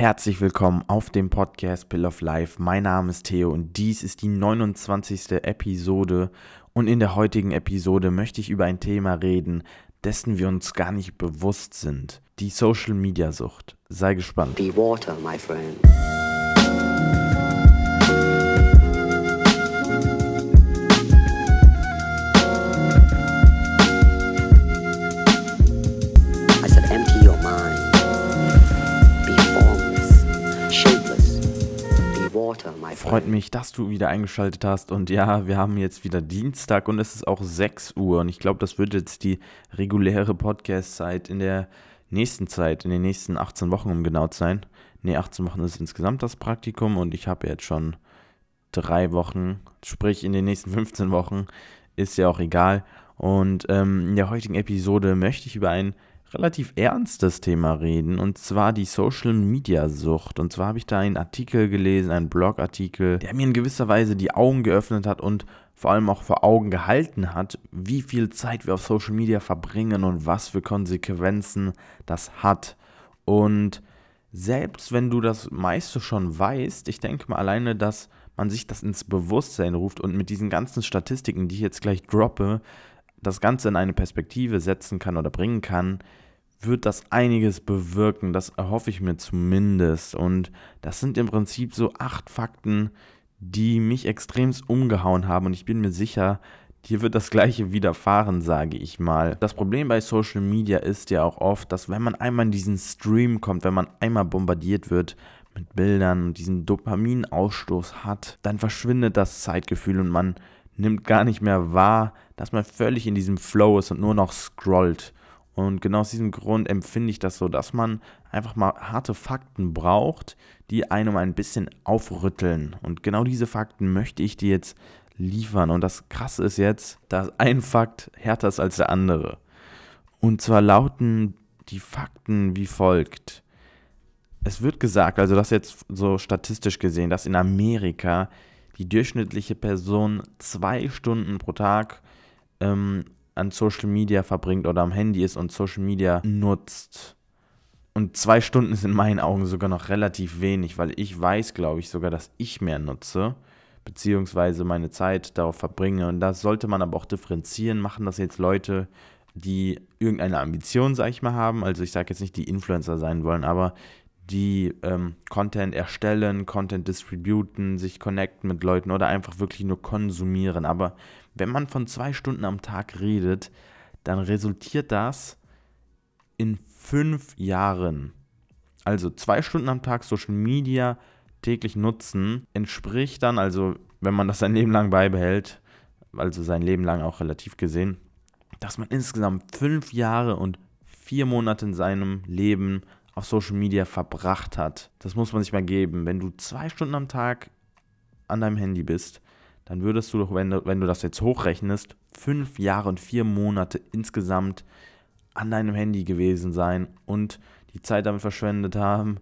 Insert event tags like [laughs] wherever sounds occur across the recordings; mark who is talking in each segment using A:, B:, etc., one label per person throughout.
A: Herzlich willkommen auf dem Podcast Pill of Life. Mein Name ist Theo und dies ist die 29. Episode. Und in der heutigen Episode möchte ich über ein Thema reden, dessen wir uns gar nicht bewusst sind. Die Social Media Sucht. Sei gespannt.
B: Be water, my friend. My
A: Freut mich, dass du wieder eingeschaltet hast. Und ja, wir haben jetzt wieder Dienstag und es ist auch 6 Uhr. Und ich glaube, das wird jetzt die reguläre Podcast-Zeit in der nächsten Zeit, in den nächsten 18 Wochen, um genau zu sein. Ne, 18 Wochen ist insgesamt das Praktikum und ich habe jetzt schon drei Wochen, sprich in den nächsten 15 Wochen, ist ja auch egal. Und ähm, in der heutigen Episode möchte ich über ein relativ ernstes Thema reden, und zwar die Social Media Sucht. Und zwar habe ich da einen Artikel gelesen, einen Blogartikel, der mir in gewisser Weise die Augen geöffnet hat und vor allem auch vor Augen gehalten hat, wie viel Zeit wir auf Social Media verbringen und was für Konsequenzen das hat. Und selbst wenn du das meiste schon weißt, ich denke mal alleine, dass man sich das ins Bewusstsein ruft und mit diesen ganzen Statistiken, die ich jetzt gleich droppe, das Ganze in eine Perspektive setzen kann oder bringen kann, wird das einiges bewirken. Das erhoffe ich mir zumindest. Und das sind im Prinzip so acht Fakten, die mich extremst umgehauen haben. Und ich bin mir sicher, dir wird das gleiche widerfahren, sage ich mal. Das Problem bei Social Media ist ja auch oft, dass wenn man einmal in diesen Stream kommt, wenn man einmal bombardiert wird mit Bildern und diesen Dopaminausstoß hat, dann verschwindet das Zeitgefühl und man nimmt gar nicht mehr wahr, dass man völlig in diesem Flow ist und nur noch scrollt. Und genau aus diesem Grund empfinde ich das so, dass man einfach mal harte Fakten braucht, die einem ein bisschen aufrütteln. Und genau diese Fakten möchte ich dir jetzt liefern. Und das Krasse ist jetzt, dass ein Fakt härter ist als der andere. Und zwar lauten die Fakten wie folgt. Es wird gesagt, also das jetzt so statistisch gesehen, dass in Amerika die durchschnittliche Person zwei Stunden pro Tag ähm, an Social Media verbringt oder am Handy ist und Social Media nutzt. Und zwei Stunden ist in meinen Augen sogar noch relativ wenig, weil ich weiß, glaube ich, sogar, dass ich mehr nutze, beziehungsweise meine Zeit darauf verbringe. Und das sollte man aber auch differenzieren. Machen das jetzt Leute, die irgendeine Ambition, sag ich mal, haben. Also ich sage jetzt nicht, die Influencer sein wollen, aber die ähm, Content erstellen, Content distributen, sich connecten mit Leuten oder einfach wirklich nur konsumieren. Aber wenn man von zwei Stunden am Tag redet, dann resultiert das in fünf Jahren. Also zwei Stunden am Tag Social Media täglich nutzen, entspricht dann, also wenn man das sein Leben lang beibehält, also sein Leben lang auch relativ gesehen, dass man insgesamt fünf Jahre und vier Monate in seinem Leben auf Social Media verbracht hat. Das muss man sich mal geben. Wenn du zwei Stunden am Tag an deinem Handy bist, dann würdest du doch, wenn du, wenn du das jetzt hochrechnest, fünf Jahre und vier Monate insgesamt an deinem Handy gewesen sein und die Zeit damit verschwendet haben,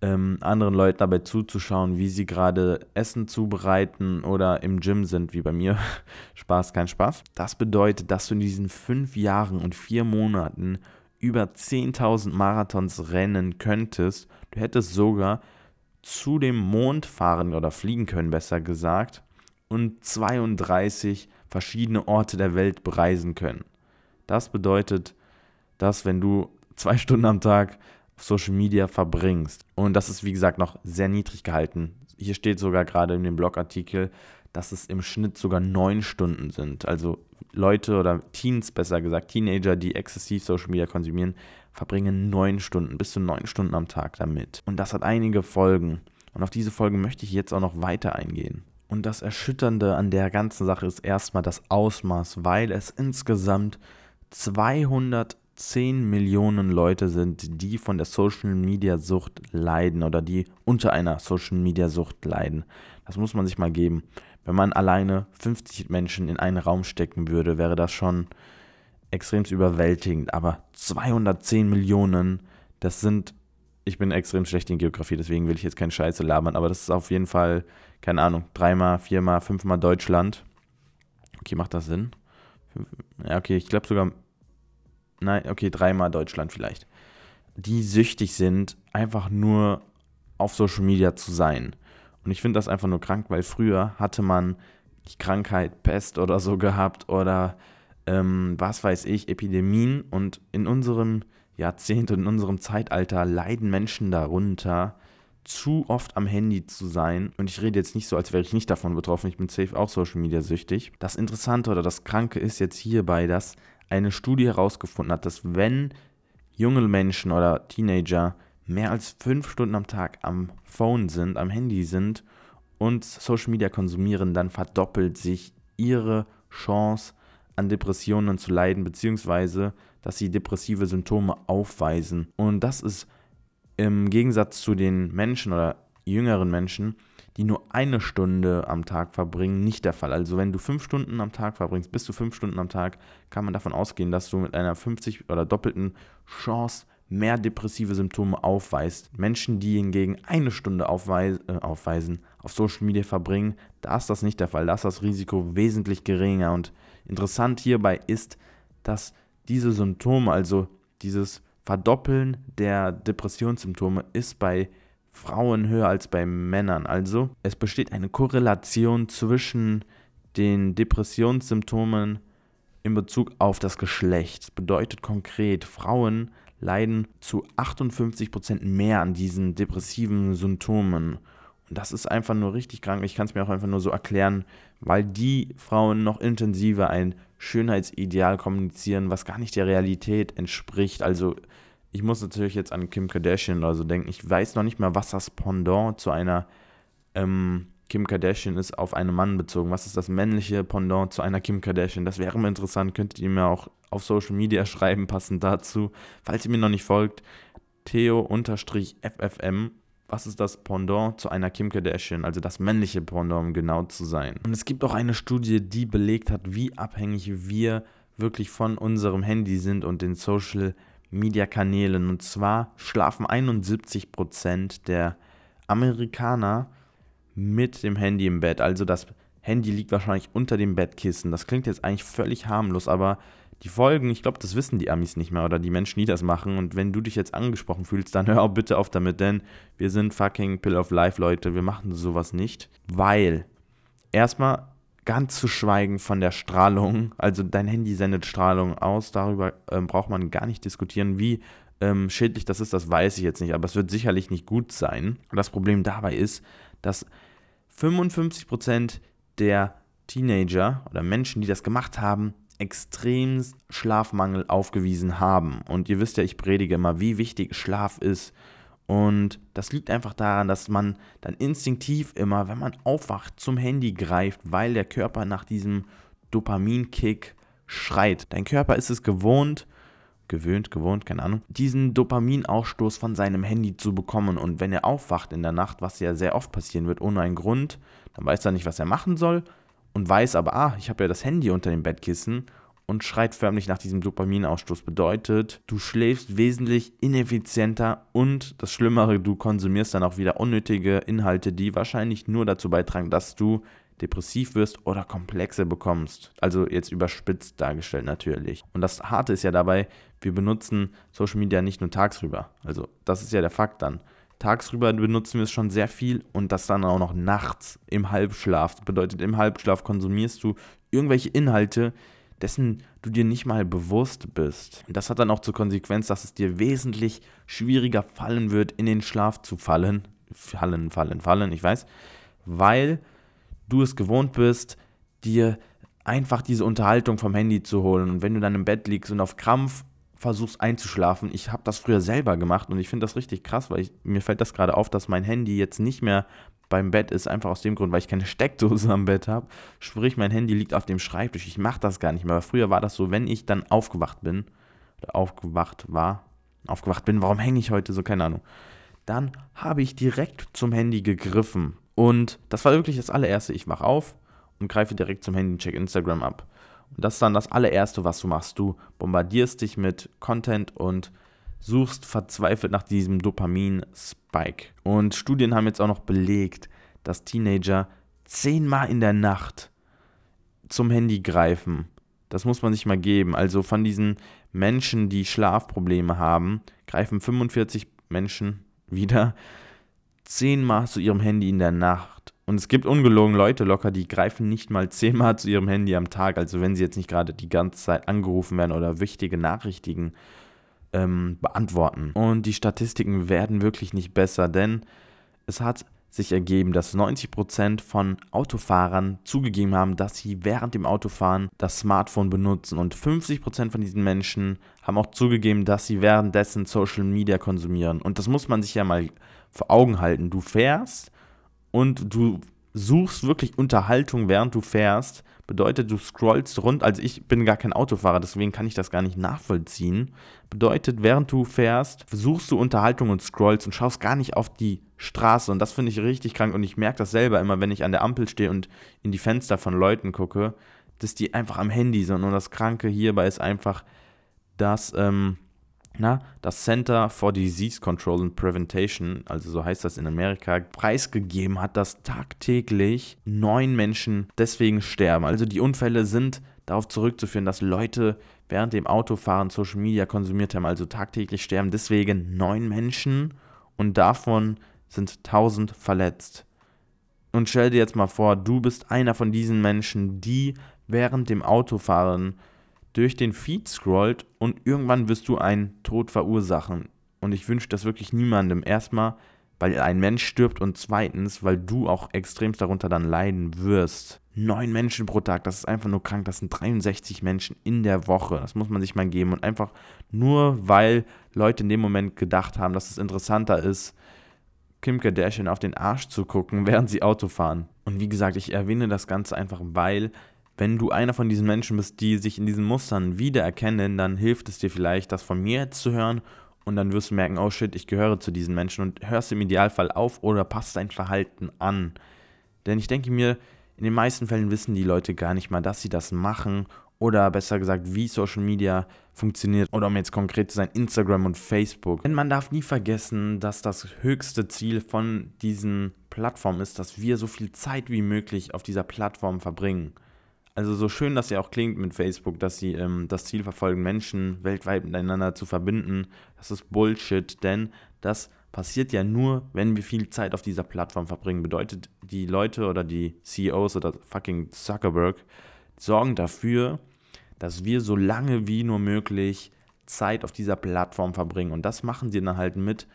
A: ähm, anderen Leuten dabei zuzuschauen, wie sie gerade Essen zubereiten oder im Gym sind, wie bei mir. [laughs] Spaß, kein Spaß. Das bedeutet, dass du in diesen fünf Jahren und vier Monaten über 10.000 Marathons rennen könntest. Du hättest sogar zu dem Mond fahren oder fliegen können, besser gesagt, und 32 verschiedene Orte der Welt bereisen können. Das bedeutet, dass wenn du zwei Stunden am Tag auf Social Media verbringst, und das ist wie gesagt noch sehr niedrig gehalten, hier steht sogar gerade in dem Blogartikel, dass es im Schnitt sogar neun Stunden sind. Also Leute oder Teens, besser gesagt, Teenager, die exzessiv Social Media konsumieren, verbringen neun Stunden, bis zu neun Stunden am Tag damit. Und das hat einige Folgen. Und auf diese Folgen möchte ich jetzt auch noch weiter eingehen. Und das Erschütternde an der ganzen Sache ist erstmal das Ausmaß, weil es insgesamt 210 Millionen Leute sind, die von der Social Media Sucht leiden oder die unter einer Social Media Sucht leiden. Das muss man sich mal geben. Wenn man alleine 50 Menschen in einen Raum stecken würde, wäre das schon extrem überwältigend. Aber 210 Millionen, das sind, ich bin extrem schlecht in Geografie, deswegen will ich jetzt keine Scheiße labern, aber das ist auf jeden Fall, keine Ahnung, dreimal, viermal, fünfmal Deutschland. Okay, macht das Sinn? Ja, okay, ich glaube sogar, nein, okay, dreimal Deutschland vielleicht. Die süchtig sind, einfach nur auf Social Media zu sein. Und ich finde das einfach nur krank, weil früher hatte man die Krankheit Pest oder so gehabt oder ähm, was weiß ich, Epidemien. Und in unserem Jahrzehnt und in unserem Zeitalter leiden Menschen darunter, zu oft am Handy zu sein. Und ich rede jetzt nicht so, als wäre ich nicht davon betroffen. Ich bin safe auch Social Media süchtig. Das Interessante oder das Kranke ist jetzt hierbei, dass eine Studie herausgefunden hat, dass wenn junge Menschen oder Teenager mehr als fünf Stunden am Tag am Phone sind, am Handy sind und Social Media konsumieren, dann verdoppelt sich ihre Chance an Depressionen zu leiden, beziehungsweise dass sie depressive Symptome aufweisen. Und das ist im Gegensatz zu den Menschen oder jüngeren Menschen, die nur eine Stunde am Tag verbringen, nicht der Fall. Also wenn du fünf Stunden am Tag verbringst, bis zu fünf Stunden am Tag, kann man davon ausgehen, dass du mit einer 50 oder doppelten Chance mehr depressive Symptome aufweist. Menschen, die hingegen eine Stunde aufweis äh, aufweisen, auf Social Media verbringen, da ist das nicht der Fall. Da ist das Risiko wesentlich geringer. Und interessant hierbei ist, dass diese Symptome, also dieses Verdoppeln der Depressionssymptome ist bei Frauen höher als bei Männern. Also es besteht eine Korrelation zwischen den Depressionssymptomen in Bezug auf das Geschlecht. Das bedeutet konkret, Frauen leiden zu 58% mehr an diesen depressiven Symptomen. Und das ist einfach nur richtig krank. Ich kann es mir auch einfach nur so erklären, weil die Frauen noch intensiver ein Schönheitsideal kommunizieren, was gar nicht der Realität entspricht. Also ich muss natürlich jetzt an Kim Kardashian oder so denken. Ich weiß noch nicht mal, was das Pendant zu einer ähm, Kim Kardashian ist auf einen Mann bezogen. Was ist das männliche Pendant zu einer Kim Kardashian? Das wäre mal interessant. Könntet ihr mir auch auf Social Media [laughs] schreiben, passend dazu. Falls ihr mir noch nicht folgt, Theo-FFM was ist das Pendant zu einer Kim Kardashian, also das männliche Pendant, um genau zu sein. Und es gibt auch eine Studie, die belegt hat, wie abhängig wir wirklich von unserem Handy sind und den Social Media Kanälen. Und zwar schlafen 71% der Amerikaner mit dem Handy im Bett. Also das Handy liegt wahrscheinlich unter dem Bettkissen. Das klingt jetzt eigentlich völlig harmlos, aber die Folgen, ich glaube, das wissen die Amis nicht mehr oder die Menschen, die das machen. Und wenn du dich jetzt angesprochen fühlst, dann hör auch bitte auf damit, denn wir sind fucking Pill of Life, Leute. Wir machen sowas nicht. Weil, erstmal ganz zu schweigen von der Strahlung, also dein Handy sendet Strahlung aus, darüber ähm, braucht man gar nicht diskutieren, wie ähm, schädlich das ist, das weiß ich jetzt nicht, aber es wird sicherlich nicht gut sein. Und das Problem dabei ist, dass 55% der Teenager oder Menschen, die das gemacht haben, extrem Schlafmangel aufgewiesen haben. Und ihr wisst ja, ich predige immer, wie wichtig Schlaf ist. Und das liegt einfach daran, dass man dann instinktiv immer, wenn man aufwacht, zum Handy greift, weil der Körper nach diesem Dopaminkick schreit. Dein Körper ist es gewohnt, gewöhnt, gewohnt, keine Ahnung, diesen Dopaminausstoß von seinem Handy zu bekommen. Und wenn er aufwacht in der Nacht, was ja sehr oft passieren wird, ohne einen Grund, dann weiß er nicht, was er machen soll und weiß aber, ah, ich habe ja das Handy unter dem Bettkissen und schreit förmlich nach diesem Dopaminausstoß. Bedeutet, du schläfst wesentlich ineffizienter und das Schlimmere, du konsumierst dann auch wieder unnötige Inhalte, die wahrscheinlich nur dazu beitragen, dass du depressiv wirst oder Komplexe bekommst. Also jetzt überspitzt dargestellt natürlich. Und das Harte ist ja dabei, wir benutzen Social Media nicht nur tagsüber. Also das ist ja der Fakt dann. Tagsüber benutzen wir es schon sehr viel und das dann auch noch nachts im Halbschlaf. Das bedeutet, im Halbschlaf konsumierst du irgendwelche Inhalte, dessen du dir nicht mal bewusst bist. Und das hat dann auch zur Konsequenz, dass es dir wesentlich schwieriger fallen wird, in den Schlaf zu fallen. Fallen, fallen, fallen, ich weiß. Weil du es gewohnt bist, dir einfach diese Unterhaltung vom Handy zu holen. Und wenn du dann im Bett liegst und auf Krampf versuchst einzuschlafen. Ich habe das früher selber gemacht und ich finde das richtig krass, weil ich, mir fällt das gerade auf, dass mein Handy jetzt nicht mehr beim Bett ist, einfach aus dem Grund, weil ich keine Steckdose am Bett habe. Sprich, mein Handy liegt auf dem Schreibtisch. Ich mache das gar nicht mehr. Aber früher war das so, wenn ich dann aufgewacht bin, oder aufgewacht war, aufgewacht bin, warum hänge ich heute so, keine Ahnung, dann habe ich direkt zum Handy gegriffen. Und das war wirklich das allererste. Ich wach auf und greife direkt zum Handy und check Instagram ab. Und das ist dann das allererste, was du machst. Du bombardierst dich mit Content und suchst verzweifelt nach diesem Dopamin-Spike. Und Studien haben jetzt auch noch belegt, dass Teenager zehnmal in der Nacht zum Handy greifen. Das muss man sich mal geben. Also von diesen Menschen, die Schlafprobleme haben, greifen 45 Menschen wieder zehnmal zu ihrem Handy in der Nacht. Und es gibt ungelogen Leute locker, die greifen nicht mal zehnmal zu ihrem Handy am Tag. Also wenn sie jetzt nicht gerade die ganze Zeit angerufen werden oder wichtige Nachrichten ähm, beantworten. Und die Statistiken werden wirklich nicht besser, denn es hat sich ergeben, dass 90% von Autofahrern zugegeben haben, dass sie während dem Autofahren das Smartphone benutzen. Und 50% von diesen Menschen haben auch zugegeben, dass sie währenddessen Social Media konsumieren. Und das muss man sich ja mal vor Augen halten. Du fährst und du suchst wirklich Unterhaltung, während du fährst. Bedeutet, du scrollst rund. Also ich bin gar kein Autofahrer, deswegen kann ich das gar nicht nachvollziehen. Bedeutet, während du fährst, suchst du Unterhaltung und scrollst und schaust gar nicht auf die Straße. Und das finde ich richtig krank. Und ich merke das selber immer, wenn ich an der Ampel stehe und in die Fenster von Leuten gucke, dass die einfach am Handy sind. Und das Kranke hierbei ist einfach, dass ähm, na, das Center for Disease Control and Prevention, also so heißt das in Amerika, preisgegeben hat, dass tagtäglich neun Menschen deswegen sterben. Also die Unfälle sind darauf zurückzuführen, dass Leute während dem Autofahren Social Media konsumiert haben, also tagtäglich sterben deswegen neun Menschen und davon sind tausend verletzt. Und stell dir jetzt mal vor, du bist einer von diesen Menschen, die während dem Autofahren durch den Feed scrollt und irgendwann wirst du einen Tod verursachen. Und ich wünsche das wirklich niemandem. Erstmal, weil ein Mensch stirbt und zweitens, weil du auch extremst darunter dann leiden wirst. Neun Menschen pro Tag, das ist einfach nur krank. Das sind 63 Menschen in der Woche. Das muss man sich mal geben. Und einfach nur, weil Leute in dem Moment gedacht haben, dass es interessanter ist, Kim Kardashian auf den Arsch zu gucken, [laughs] während sie Auto fahren. Und wie gesagt, ich erwähne das Ganze einfach, weil wenn du einer von diesen Menschen bist, die sich in diesen Mustern wiedererkennen, dann hilft es dir vielleicht, das von mir zu hören und dann wirst du merken, oh shit, ich gehöre zu diesen Menschen und hörst im Idealfall auf oder passt dein Verhalten an. Denn ich denke mir, in den meisten Fällen wissen die Leute gar nicht mal, dass sie das machen oder besser gesagt, wie Social Media funktioniert oder um jetzt konkret zu sein, Instagram und Facebook. Denn man darf nie vergessen, dass das höchste Ziel von diesen Plattformen ist, dass wir so viel Zeit wie möglich auf dieser Plattform verbringen. Also so schön das ja auch klingt mit Facebook, dass sie ähm, das Ziel verfolgen, Menschen weltweit miteinander zu verbinden, das ist Bullshit, denn das passiert ja nur, wenn wir viel Zeit auf dieser Plattform verbringen. Bedeutet, die Leute oder die CEOs oder fucking Zuckerberg sorgen dafür, dass wir so lange wie nur möglich Zeit auf dieser Plattform verbringen. Und das machen sie dann halt mit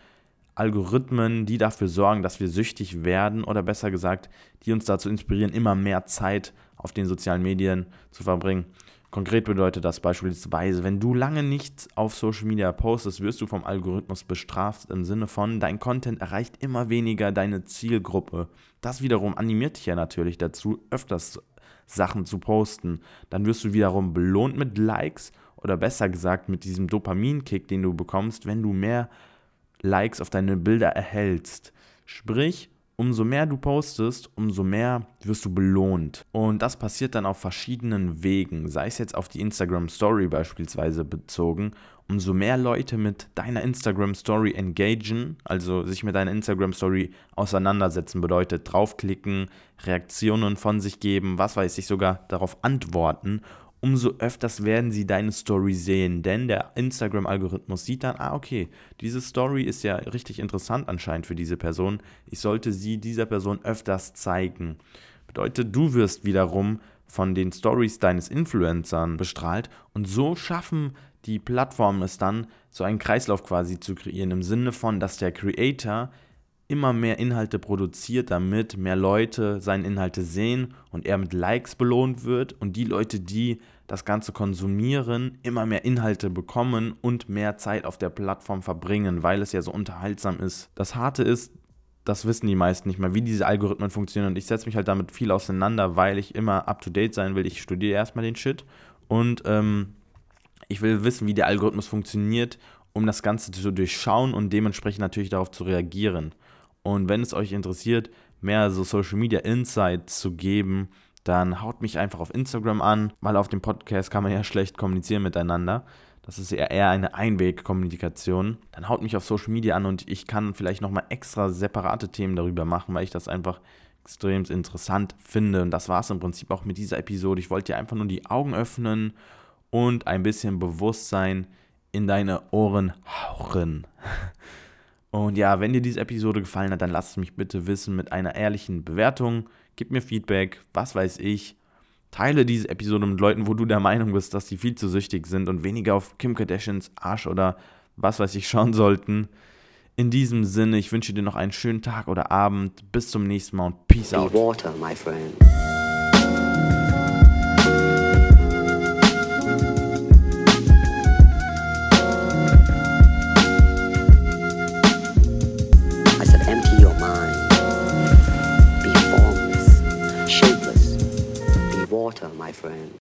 A: Algorithmen, die dafür sorgen, dass wir süchtig werden oder besser gesagt, die uns dazu inspirieren, immer mehr Zeit auf den sozialen Medien zu verbringen. Konkret bedeutet das beispielsweise, wenn du lange nichts auf Social Media postest, wirst du vom Algorithmus bestraft im Sinne von, dein Content erreicht immer weniger deine Zielgruppe. Das wiederum animiert dich ja natürlich dazu, öfters Sachen zu posten. Dann wirst du wiederum belohnt mit Likes oder besser gesagt mit diesem Dopaminkick, den du bekommst, wenn du mehr Likes auf deine Bilder erhältst. Sprich, umso mehr du postest, umso mehr wirst du belohnt. Und das passiert dann auf verschiedenen Wegen, sei es jetzt auf die Instagram Story beispielsweise bezogen. Umso mehr Leute mit deiner Instagram Story engagen, also sich mit deiner Instagram Story auseinandersetzen, bedeutet draufklicken, Reaktionen von sich geben, was weiß ich, sogar darauf antworten umso öfters werden sie deine Story sehen, denn der Instagram-Algorithmus sieht dann, ah, okay, diese Story ist ja richtig interessant anscheinend für diese Person. Ich sollte sie dieser Person öfters zeigen. Bedeutet, du wirst wiederum von den Stories deines Influencern bestrahlt und so schaffen die Plattformen es dann, so einen Kreislauf quasi zu kreieren, im Sinne von, dass der Creator immer mehr Inhalte produziert, damit mehr Leute seine Inhalte sehen und er mit Likes belohnt wird und die Leute, die das Ganze konsumieren, immer mehr Inhalte bekommen und mehr Zeit auf der Plattform verbringen, weil es ja so unterhaltsam ist. Das Harte ist, das wissen die meisten nicht mehr, wie diese Algorithmen funktionieren und ich setze mich halt damit viel auseinander, weil ich immer up-to-date sein will. Ich studiere erstmal den Shit und ähm, ich will wissen, wie der Algorithmus funktioniert, um das Ganze zu durchschauen und dementsprechend natürlich darauf zu reagieren. Und wenn es euch interessiert, mehr so Social Media Insights zu geben, dann haut mich einfach auf Instagram an, weil auf dem Podcast kann man ja [laughs] schlecht kommunizieren miteinander. Das ist ja eher eine Einwegkommunikation. Dann haut mich auf Social Media an und ich kann vielleicht nochmal extra separate Themen darüber machen, weil ich das einfach extrem interessant finde. Und das war es im Prinzip auch mit dieser Episode. Ich wollte dir einfach nur die Augen öffnen und ein bisschen Bewusstsein in deine Ohren hauchen. [laughs] Und ja, wenn dir diese Episode gefallen hat, dann lass es mich bitte wissen mit einer ehrlichen Bewertung. Gib mir Feedback, was weiß ich. Teile diese Episode mit Leuten, wo du der Meinung bist, dass die viel zu süchtig sind und weniger auf Kim Kardashians Arsch oder was weiß ich schauen sollten. In diesem Sinne, ich wünsche dir noch einen schönen Tag oder Abend. Bis zum nächsten Mal und Peace out.
B: Water, my friend.